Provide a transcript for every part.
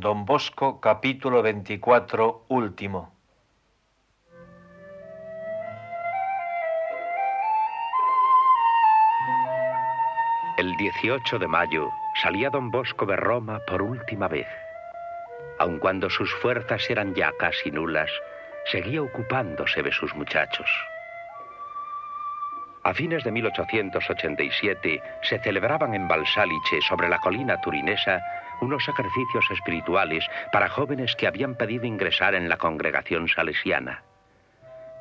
Don Bosco, capítulo 24, último. El 18 de mayo salía don Bosco de Roma por última vez. Aun cuando sus fuerzas eran ya casi nulas, seguía ocupándose de sus muchachos. A fines de 1887 se celebraban en Balsáliche, sobre la colina turinesa, unos ejercicios espirituales para jóvenes que habían pedido ingresar en la congregación salesiana.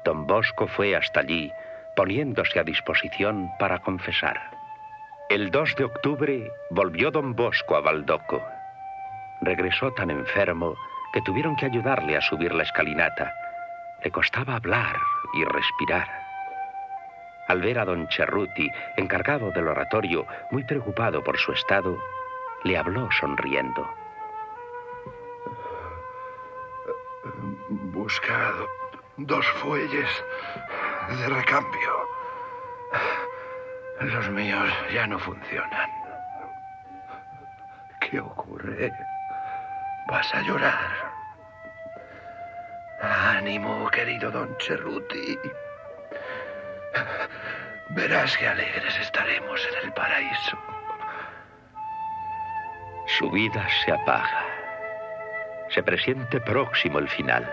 Don Bosco fue hasta allí, poniéndose a disposición para confesar. El 2 de octubre volvió don Bosco a Baldoco. Regresó tan enfermo que tuvieron que ayudarle a subir la escalinata. Le costaba hablar y respirar. Al ver a don Cerruti, encargado del oratorio, muy preocupado por su estado, le habló sonriendo. Busca dos fuelles de recambio. Los míos ya no funcionan. ¿Qué ocurre? ¿Vas a llorar? Ánimo, querido don Cerruti. Verás qué alegres estaremos en el paraíso. Su vida se apaga. Se presiente próximo el final.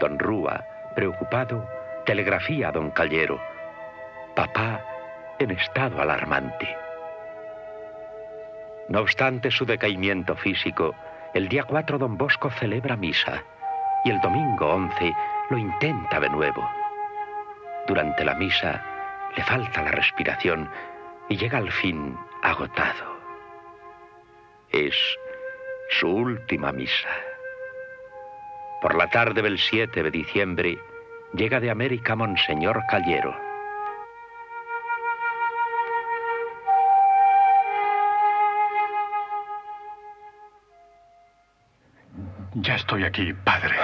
Don Rúa, preocupado, telegrafía a don Callero. Papá en estado alarmante. No obstante su decaimiento físico, el día 4 don Bosco celebra misa y el domingo 11 lo intenta de nuevo. Durante la misa le falta la respiración y llega al fin agotado. Es su última misa. Por la tarde del 7 de diciembre llega de América Monseñor Callero. Ya estoy aquí, padre.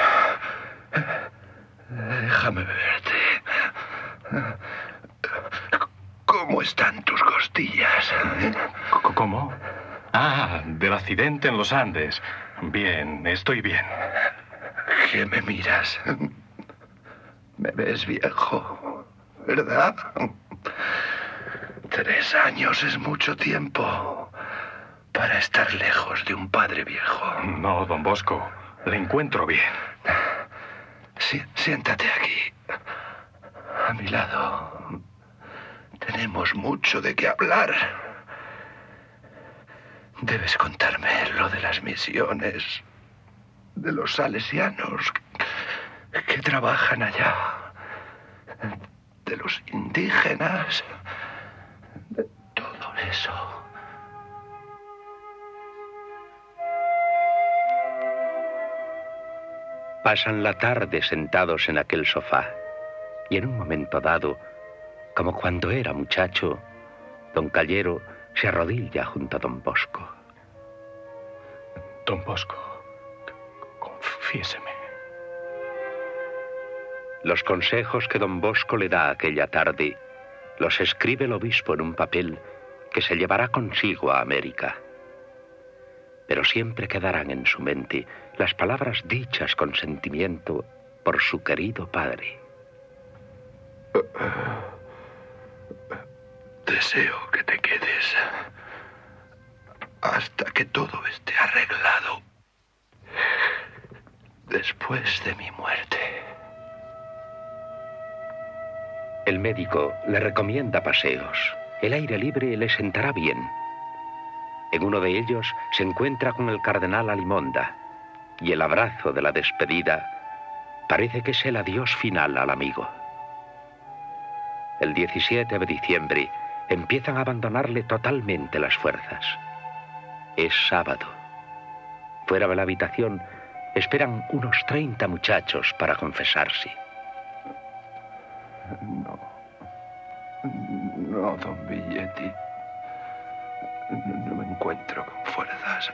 Déjame verte. ¿Cómo están tus costillas? ¿Cómo? Ah, del accidente en los Andes. Bien, estoy bien. ¿Qué me miras? Me ves viejo, ¿verdad? Tres años es mucho tiempo para estar lejos de un padre viejo. No, don Bosco, le encuentro bien. Sí, siéntate aquí, a mi lado. Tenemos mucho de qué hablar. Debes contarme lo de las misiones, de los salesianos que trabajan allá, de los indígenas, de todo eso. Pasan la tarde sentados en aquel sofá y en un momento dado, como cuando era muchacho, don Callero se arrodilla junto a don Bosco. Don Bosco, confiéseme. Los consejos que don Bosco le da aquella tarde los escribe el obispo en un papel que se llevará consigo a América. Pero siempre quedarán en su mente las palabras dichas con sentimiento por su querido padre. Deseo que te quedes hasta que todo esté arreglado después de mi muerte. El médico le recomienda paseos. El aire libre le sentará bien. En uno de ellos se encuentra con el cardenal Alimonda y el abrazo de la despedida parece que es el adiós final al amigo. El 17 de diciembre empiezan a abandonarle totalmente las fuerzas. Es sábado. Fuera de la habitación esperan unos 30 muchachos para confesarse. No. No, don Villetti. No me encuentro con fuerzas.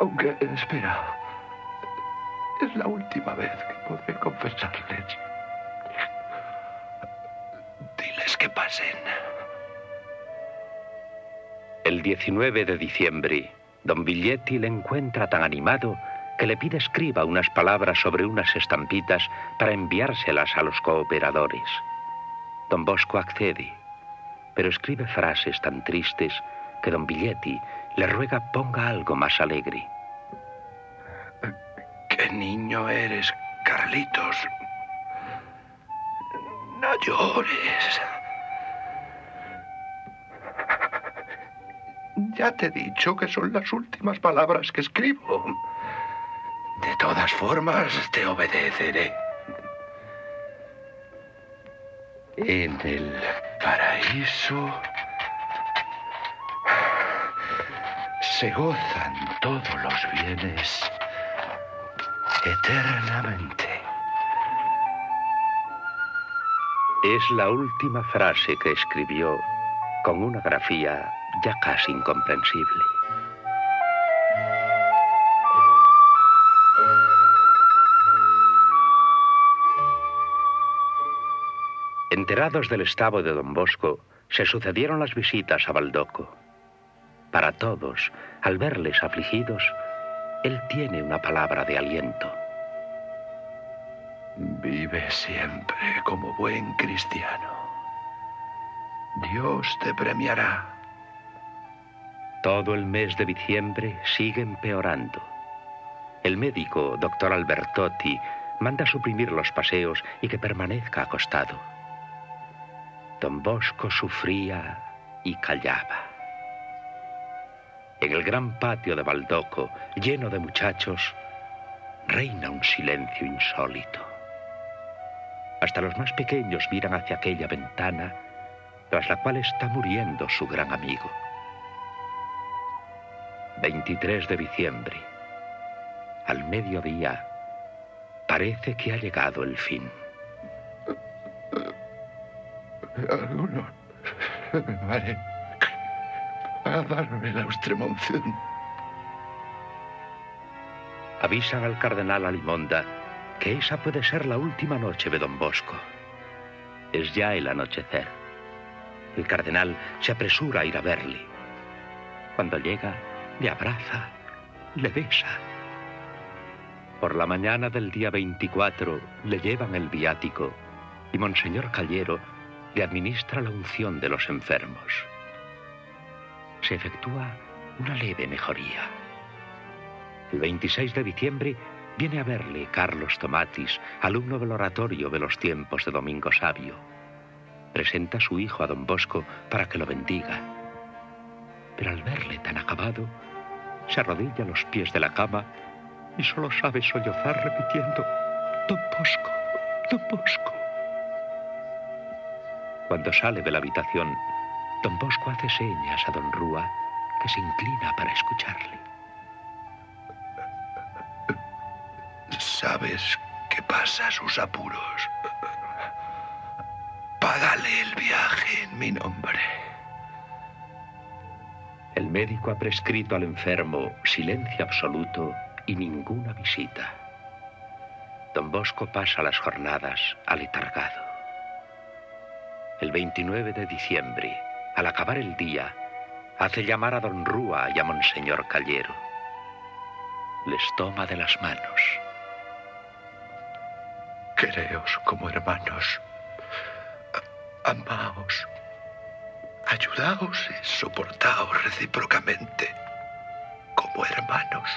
Aunque, espera. Es la última vez que podré confesarles. Pasen. El 19 de diciembre Don Villetti le encuentra tan animado que le pide escriba unas palabras sobre unas estampitas para enviárselas a los cooperadores. Don Bosco accede, pero escribe frases tan tristes que don Villetti le ruega ponga algo más alegre. ¿Qué niño eres, Carlitos? No llores. Ya te he dicho que son las últimas palabras que escribo. De todas formas, te obedeceré. En el paraíso se gozan todos los bienes eternamente. Es la última frase que escribió con una grafía ya casi incomprensible. Enterados del estado de don Bosco, se sucedieron las visitas a Baldoco. Para todos, al verles afligidos, él tiene una palabra de aliento. Vive siempre como buen cristiano. Dios te premiará. Todo el mes de diciembre sigue empeorando. El médico, doctor Albertotti, manda suprimir los paseos y que permanezca acostado. Don Bosco sufría y callaba. En el gran patio de Baldoco, lleno de muchachos, reina un silencio insólito. Hasta los más pequeños miran hacia aquella ventana tras la cual está muriendo su gran amigo. 23 de diciembre. Al mediodía, parece que ha llegado el fin. Algunos vale a darme la extremunción. Avisan al cardenal Alimonda que esa puede ser la última noche de don Bosco. Es ya el anochecer. El cardenal se apresura a ir a verle. Cuando llega, le abraza, le besa. Por la mañana del día 24 le llevan el viático y Monseñor Callero le administra la unción de los enfermos. Se efectúa una leve mejoría. El 26 de diciembre viene a verle Carlos Tomatis, alumno del oratorio de los tiempos de Domingo Sabio. Presenta a su hijo a don Bosco para que lo bendiga. Pero al verle tan acabado, se arrodilla a los pies de la cama y solo sabe sollozar repitiendo, Don Bosco, Don Bosco. Cuando sale de la habitación, don Bosco hace señas a don Rúa, que se inclina para escucharle. ¿Sabes qué pasa sus apuros? Págale el viaje en mi nombre. Médico ha prescrito al enfermo silencio absoluto y ninguna visita. Don Bosco pasa las jornadas aletargado. El 29 de diciembre, al acabar el día, hace llamar a don Rúa y a Monseñor Callero. Les toma de las manos. Quereos como hermanos. Amaos. Ayudaos y soportaos recíprocamente como hermanos.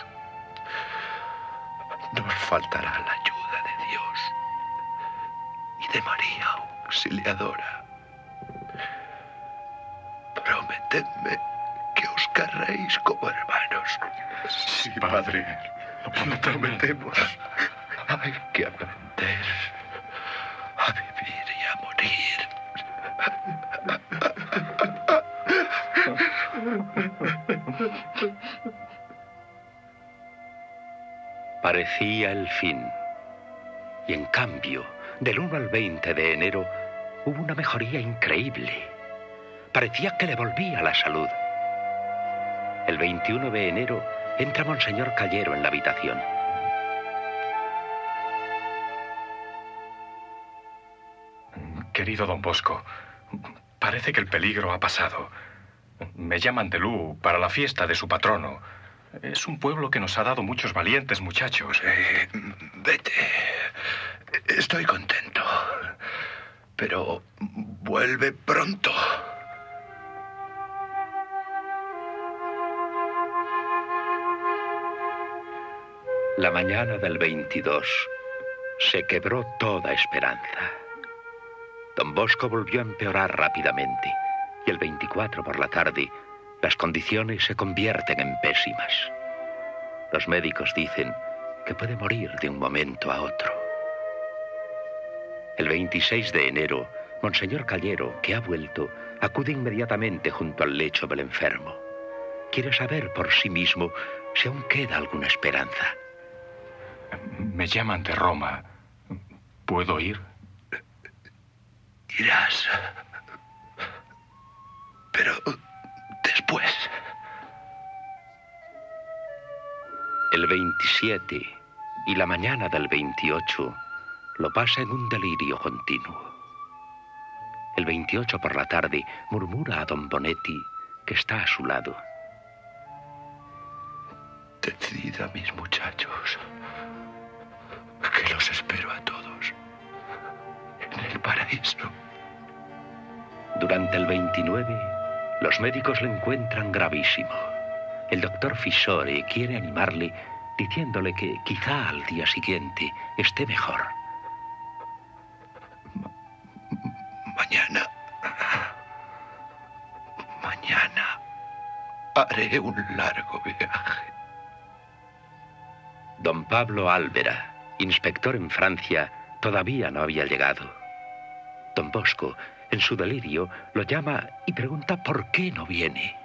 No os faltará la ayuda de Dios y de María Auxiliadora. Prometedme que os querréis como hermanos. Sí, padre. Prometemos. Hay que aprender Parecía el fin. Y en cambio, del 1 al 20 de enero, hubo una mejoría increíble. Parecía que le volvía la salud. El 21 de enero entra Monseñor Callero en la habitación. Querido don Bosco, parece que el peligro ha pasado. Me llaman de Lu para la fiesta de su patrono. Es un pueblo que nos ha dado muchos valientes muchachos. Eh, vete. Estoy contento. Pero vuelve pronto. La mañana del 22 se quebró toda esperanza. Don Bosco volvió a empeorar rápidamente y el 24 por la tarde las condiciones se convierten en pésimas. Los médicos dicen que puede morir de un momento a otro. El 26 de enero, Monseñor Callero, que ha vuelto, acude inmediatamente junto al lecho del enfermo. Quiere saber por sí mismo si aún queda alguna esperanza. Me llaman de Roma. ¿Puedo ir? Irás. Pero después. El 27 y la mañana del 28 lo pasa en un delirio continuo. El 28 por la tarde murmura a don Bonetti que está a su lado. Decid a mis muchachos que los espero a todos en el paraíso. Durante el 29, los médicos le encuentran gravísimo. El doctor Fisore quiere animarle diciéndole que quizá al día siguiente esté mejor. Mañana. Mañana haré un largo viaje. Don Pablo Álvera, inspector en Francia, todavía no había llegado. Don Bosco, en su delirio, lo llama y pregunta por qué no viene.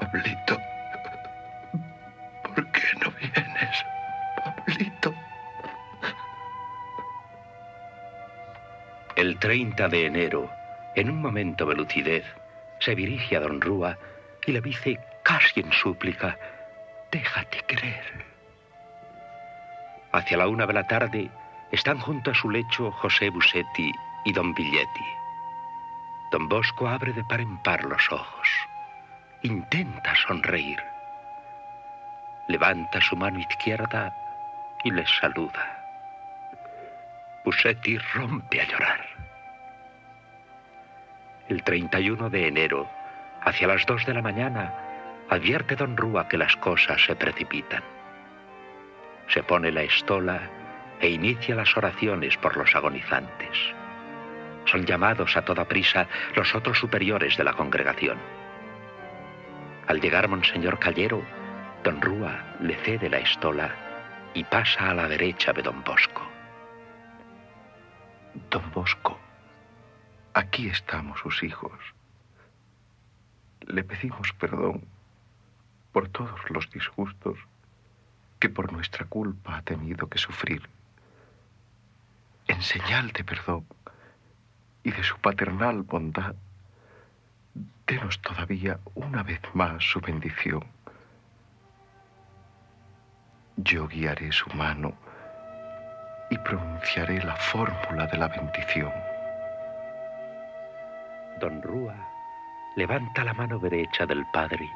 Pablito, ¿por qué no vienes? Pablito. El 30 de enero, en un momento de lucidez, se dirige a don Rúa y le dice casi en súplica, déjate querer. Hacia la una de la tarde están junto a su lecho José Busetti y don Billetti. Don Bosco abre de par en par los ojos. Intenta sonreír. Levanta su mano izquierda y les saluda. Busetti rompe a llorar. El 31 de enero, hacia las dos de la mañana, advierte don Rúa que las cosas se precipitan. Se pone la estola e inicia las oraciones por los agonizantes. Son llamados a toda prisa los otros superiores de la congregación. Al llegar Monseñor Callero, don Rúa le cede la estola y pasa a la derecha de don Bosco. Don Bosco, aquí estamos sus hijos. Le pedimos perdón por todos los disgustos que por nuestra culpa ha tenido que sufrir. En señal de perdón y de su paternal bondad, denos todavía una vez más su bendición. Yo guiaré su mano y pronunciaré la fórmula de la bendición. Don Rúa levanta la mano derecha del Padre,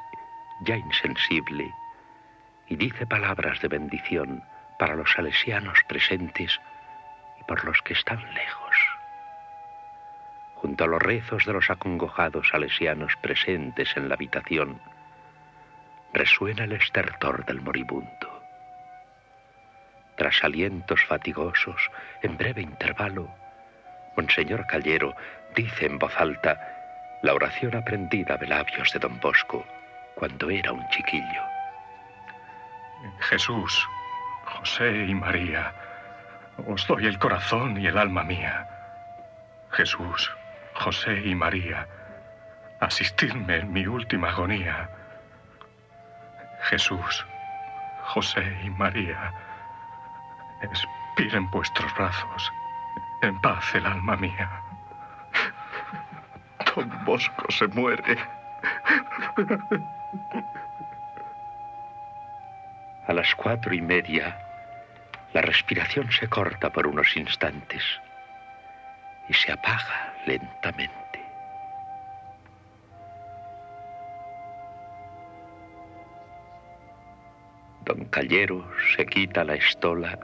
ya insensible, y dice palabras de bendición para los salesianos presentes por los que están lejos. Junto a los rezos de los acongojados salesianos presentes en la habitación, resuena el estertor del moribundo. Tras alientos fatigosos, en breve intervalo, Monseñor Callero dice en voz alta la oración aprendida de labios de don Bosco cuando era un chiquillo. Jesús, José y María, os doy el corazón y el alma mía. Jesús, José y María, asistidme en mi última agonía. Jesús, José y María, expiren vuestros brazos, en paz el alma mía. Don Bosco se muere. A las cuatro y media, la respiración se corta por unos instantes y se apaga lentamente. Don Callero se quita la estola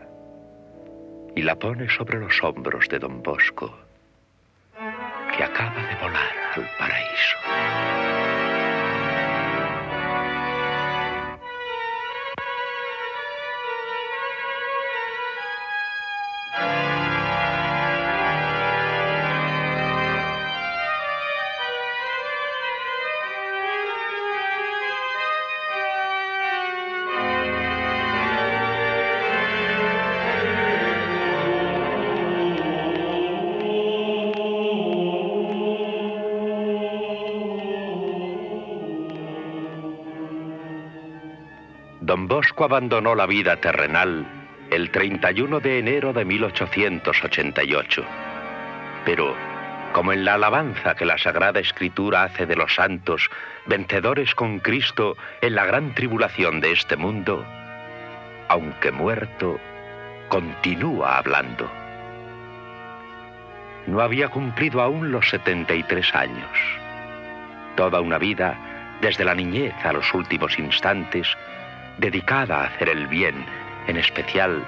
y la pone sobre los hombros de don Bosco, que acaba de volar al paraíso. Don Bosco abandonó la vida terrenal el 31 de enero de 1888. Pero, como en la alabanza que la Sagrada Escritura hace de los santos, vencedores con Cristo en la gran tribulación de este mundo, aunque muerto, continúa hablando. No había cumplido aún los 73 años. Toda una vida, desde la niñez a los últimos instantes, dedicada a hacer el bien, en especial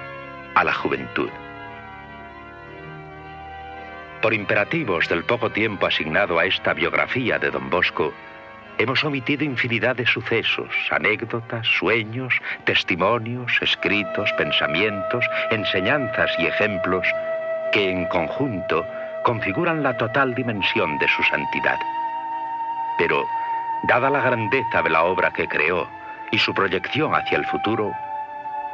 a la juventud. Por imperativos del poco tiempo asignado a esta biografía de don Bosco, hemos omitido infinidad de sucesos, anécdotas, sueños, testimonios, escritos, pensamientos, enseñanzas y ejemplos que en conjunto configuran la total dimensión de su santidad. Pero, dada la grandeza de la obra que creó y su proyección hacia el futuro,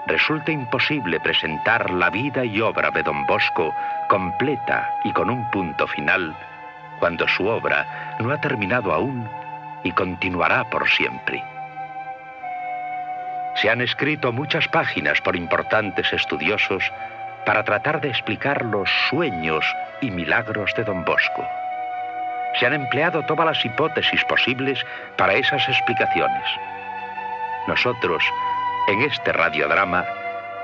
resulta imposible presentar la vida y obra de don Bosco completa y con un punto final, cuando su obra no ha terminado aún y continuará por siempre. Se han escrito muchas páginas por importantes estudiosos para tratar de explicar los sueños y milagros de don Bosco. Se han empleado todas las hipótesis posibles para esas explicaciones nosotros, en este radiodrama,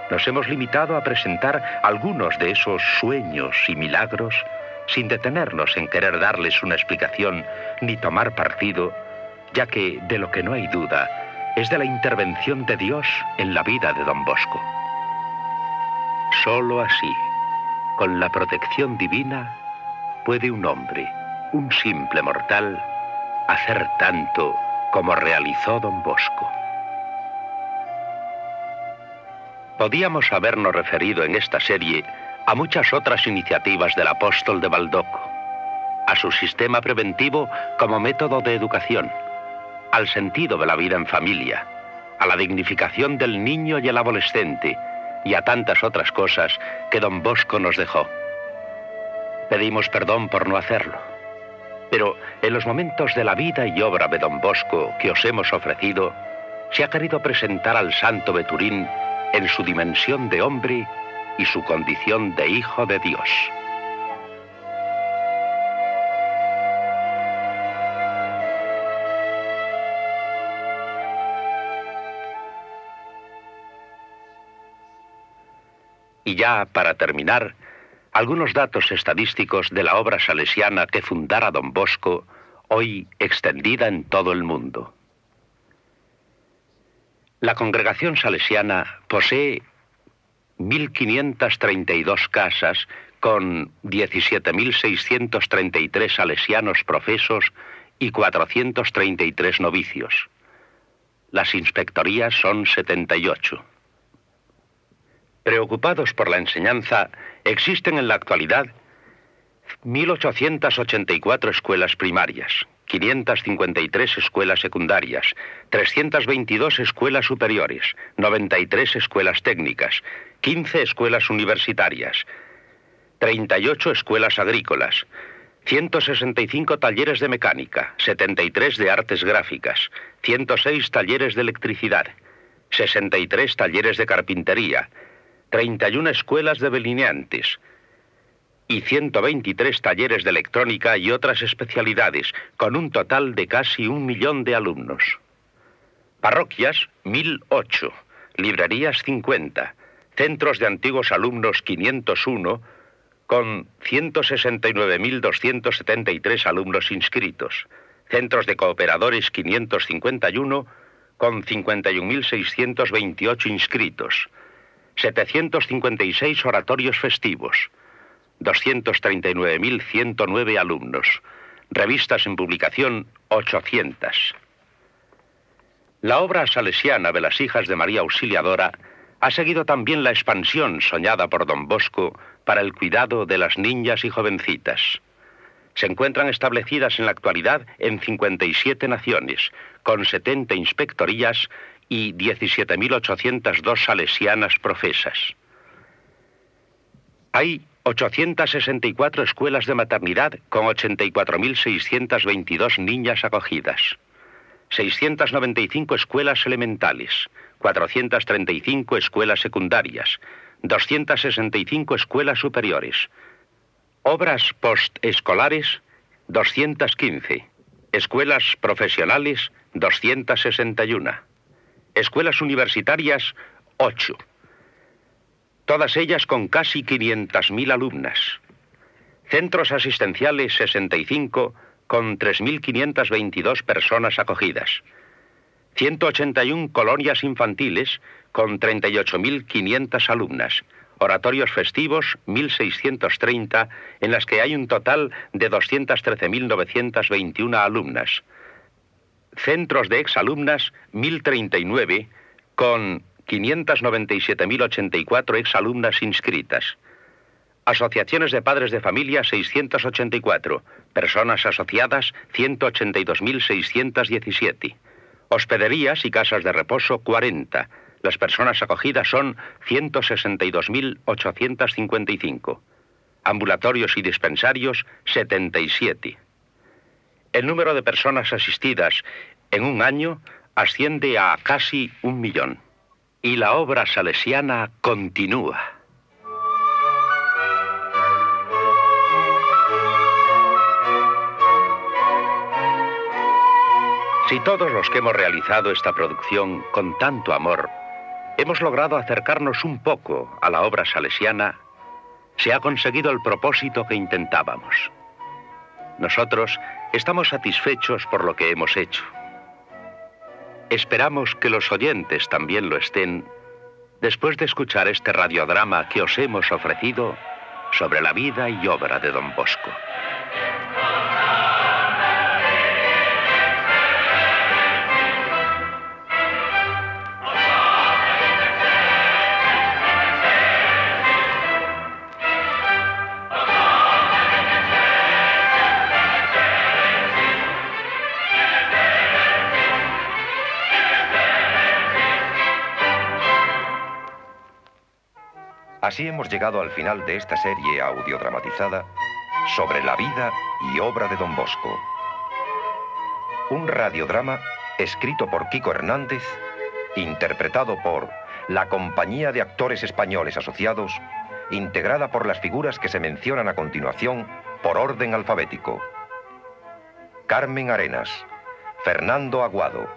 nos hemos limitado a presentar algunos de esos sueños y milagros sin detenernos en querer darles una explicación ni tomar partido, ya que de lo que no hay duda es de la intervención de Dios en la vida de don Bosco. Solo así, con la protección divina, puede un hombre, un simple mortal, hacer tanto como realizó don Bosco. Podíamos habernos referido en esta serie a muchas otras iniciativas del apóstol de Baldoco, a su sistema preventivo como método de educación, al sentido de la vida en familia, a la dignificación del niño y el adolescente y a tantas otras cosas que don Bosco nos dejó. Pedimos perdón por no hacerlo. Pero en los momentos de la vida y obra de don Bosco que os hemos ofrecido, se ha querido presentar al santo Beturín en su dimensión de hombre y su condición de hijo de Dios. Y ya para terminar, algunos datos estadísticos de la obra salesiana que fundara don Bosco, hoy extendida en todo el mundo. La congregación salesiana posee 1.532 casas con 17.633 salesianos profesos y 433 novicios. Las inspectorías son 78. Preocupados por la enseñanza, existen en la actualidad 1.884 escuelas primarias, 553 escuelas secundarias, 322 escuelas superiores, 93 escuelas técnicas, 15 escuelas universitarias, 38 escuelas agrícolas, 165 talleres de mecánica, 73 de artes gráficas, 106 talleres de electricidad, 63 talleres de carpintería, 31 escuelas de delineantes, y 123 talleres de electrónica y otras especialidades, con un total de casi un millón de alumnos. Parroquias, 1008. Librerías, 50. Centros de antiguos alumnos, 501, con 169.273 alumnos inscritos. Centros de cooperadores, 551, con 51.628 inscritos, 756 oratorios festivos, 239.109 alumnos, revistas en publicación 800. La obra salesiana de las hijas de María Auxiliadora ha seguido también la expansión soñada por don Bosco para el cuidado de las niñas y jovencitas. Se encuentran establecidas en la actualidad en 57 naciones, con 70 inspectorías y 17.802 salesianas profesas. Hay 864 escuelas de maternidad con 84.622 niñas acogidas. 695 escuelas elementales, 435 escuelas secundarias, 265 escuelas superiores. Obras postescolares, 215. Escuelas profesionales, 261. Escuelas universitarias, 8. Todas ellas con casi 500.000 alumnas. Centros asistenciales, 65 con 3.522 personas acogidas. 181 colonias infantiles con 38.500 alumnas. Oratorios festivos, 1.630, en las que hay un total de 213.921 alumnas. Centros de exalumnas, 1.039, con 597.084 exalumnas inscritas. Asociaciones de padres de familia 684. Personas asociadas 182.617. Hospederías y casas de reposo 40. Las personas acogidas son 162.855. Ambulatorios y dispensarios 77. El número de personas asistidas en un año asciende a casi un millón. Y la obra salesiana continúa. Si todos los que hemos realizado esta producción con tanto amor hemos logrado acercarnos un poco a la obra salesiana, se ha conseguido el propósito que intentábamos. Nosotros estamos satisfechos por lo que hemos hecho. Esperamos que los oyentes también lo estén después de escuchar este radiodrama que os hemos ofrecido sobre la vida y obra de don Bosco. Así hemos llegado al final de esta serie audiodramatizada sobre la vida y obra de Don Bosco. Un radiodrama escrito por Kiko Hernández, interpretado por la Compañía de Actores Españoles Asociados, integrada por las figuras que se mencionan a continuación por orden alfabético. Carmen Arenas, Fernando Aguado,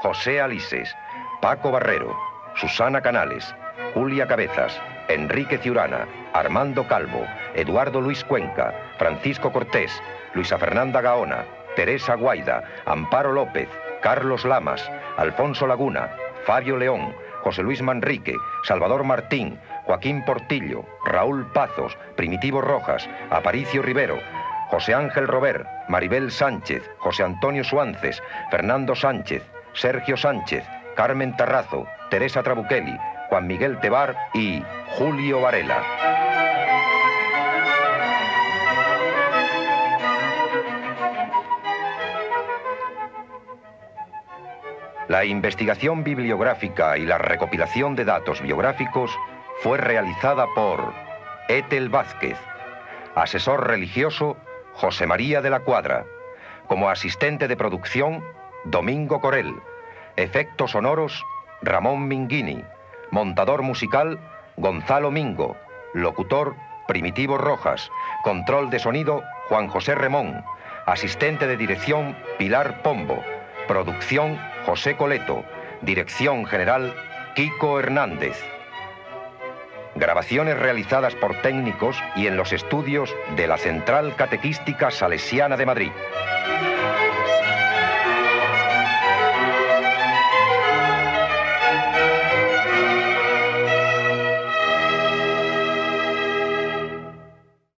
José Alises, Paco Barrero, Susana Canales, Julia Cabezas, Enrique Ciurana, Armando Calvo, Eduardo Luis Cuenca, Francisco Cortés, Luisa Fernanda Gaona, Teresa Guaida, Amparo López, Carlos Lamas, Alfonso Laguna, Fabio León, José Luis Manrique, Salvador Martín, Joaquín Portillo, Raúl Pazos, Primitivo Rojas, Aparicio Rivero, José Ángel Robert, Maribel Sánchez, José Antonio Suances, Fernando Sánchez, Sergio Sánchez, Carmen Tarrazo, Teresa Trabuqueli, Juan Miguel Tebar y Julio Varela. La investigación bibliográfica y la recopilación de datos biográficos fue realizada por Etel Vázquez, asesor religioso José María de la Cuadra, como asistente de producción Domingo Corel, efectos sonoros Ramón Minguini, Montador musical, Gonzalo Mingo. Locutor, Primitivo Rojas. Control de sonido, Juan José Remón. Asistente de dirección, Pilar Pombo. Producción, José Coleto. Dirección general, Kiko Hernández. Grabaciones realizadas por técnicos y en los estudios de la Central Catequística Salesiana de Madrid.